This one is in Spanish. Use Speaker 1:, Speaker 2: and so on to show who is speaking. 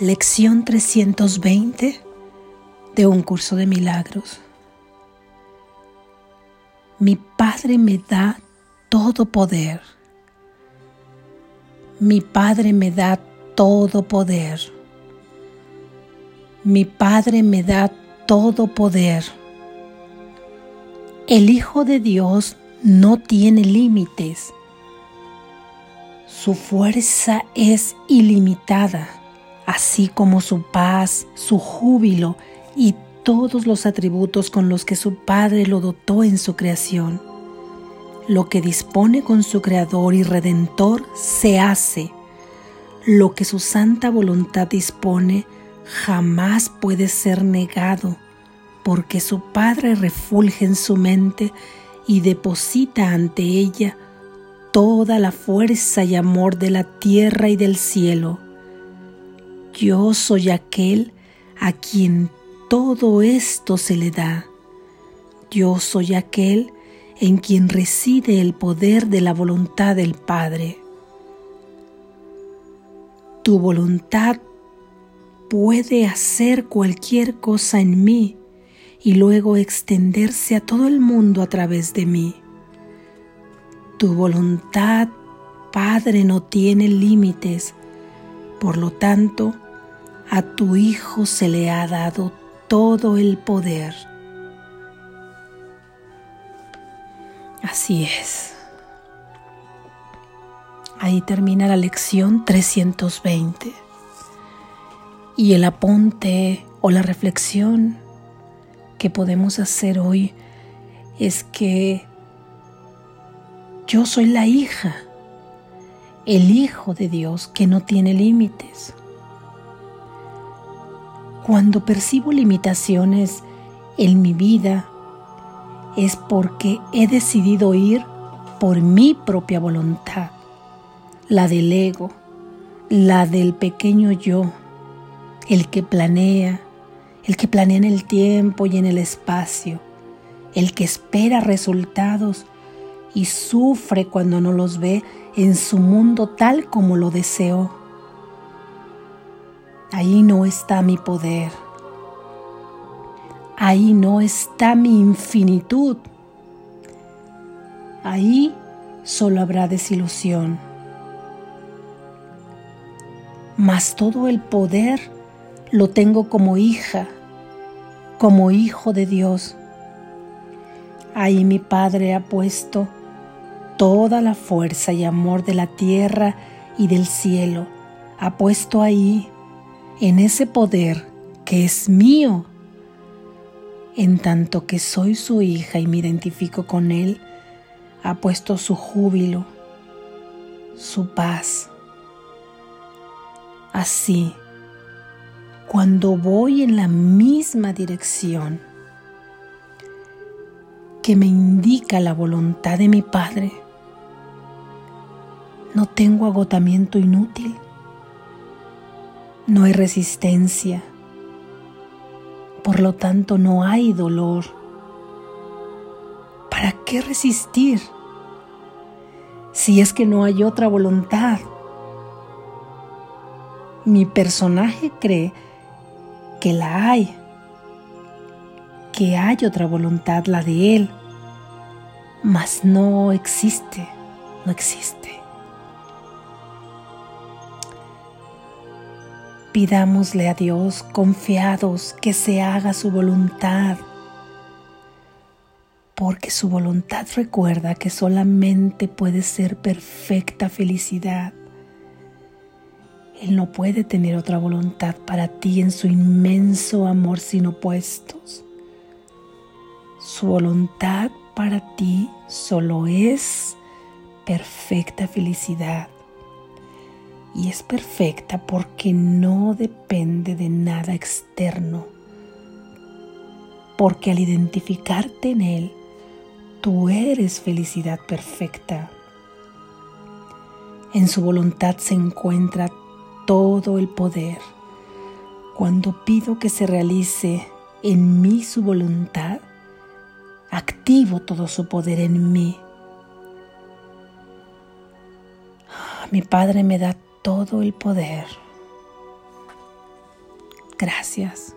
Speaker 1: Lección 320 de un curso de milagros. Mi Padre me da todo poder. Mi Padre me da todo poder. Mi Padre me da todo poder. El Hijo de Dios no tiene límites. Su fuerza es ilimitada así como su paz, su júbilo y todos los atributos con los que su Padre lo dotó en su creación. Lo que dispone con su Creador y Redentor se hace. Lo que su santa voluntad dispone jamás puede ser negado, porque su Padre refulge en su mente y deposita ante ella toda la fuerza y amor de la tierra y del cielo yo soy aquel a quien todo esto se le da. Yo soy aquel en quien reside el poder de la voluntad del Padre. Tu voluntad puede hacer cualquier cosa en mí y luego extenderse a todo el mundo a través de mí. Tu voluntad, Padre, no tiene límites por lo tanto, a tu Hijo se le ha dado todo el poder. Así es. Ahí termina la lección 320. Y el apunte o la reflexión que podemos hacer hoy es que yo soy la hija el Hijo de Dios que no tiene límites. Cuando percibo limitaciones en mi vida es porque he decidido ir por mi propia voluntad, la del ego, la del pequeño yo, el que planea, el que planea en el tiempo y en el espacio, el que espera resultados y sufre cuando no los ve en su mundo tal como lo deseo. Ahí no está mi poder. Ahí no está mi infinitud. Ahí solo habrá desilusión. Mas todo el poder lo tengo como hija, como hijo de Dios. Ahí mi Padre ha puesto toda la fuerza y amor de la tierra y del cielo ha puesto ahí, en ese poder que es mío. En tanto que soy su hija y me identifico con Él, ha puesto su júbilo, su paz. Así, cuando voy en la misma dirección que me indica la voluntad de mi Padre, no tengo agotamiento inútil. No hay resistencia. Por lo tanto, no hay dolor. ¿Para qué resistir? Si es que no hay otra voluntad. Mi personaje cree que la hay, que hay otra voluntad, la de él, mas no existe, no existe. Pidámosle a Dios confiados que se haga su voluntad, porque su voluntad recuerda que solamente puede ser perfecta felicidad. Él no puede tener otra voluntad para ti en su inmenso amor sin opuestos. Su voluntad para ti solo es perfecta felicidad y es perfecta porque no depende de nada externo, porque al identificarte en Él, tú eres felicidad perfecta. En su voluntad se encuentra todo el poder. Cuando pido que se realice en mí su voluntad, activo todo su poder en mí. Mi Padre me da todo el poder. Gracias.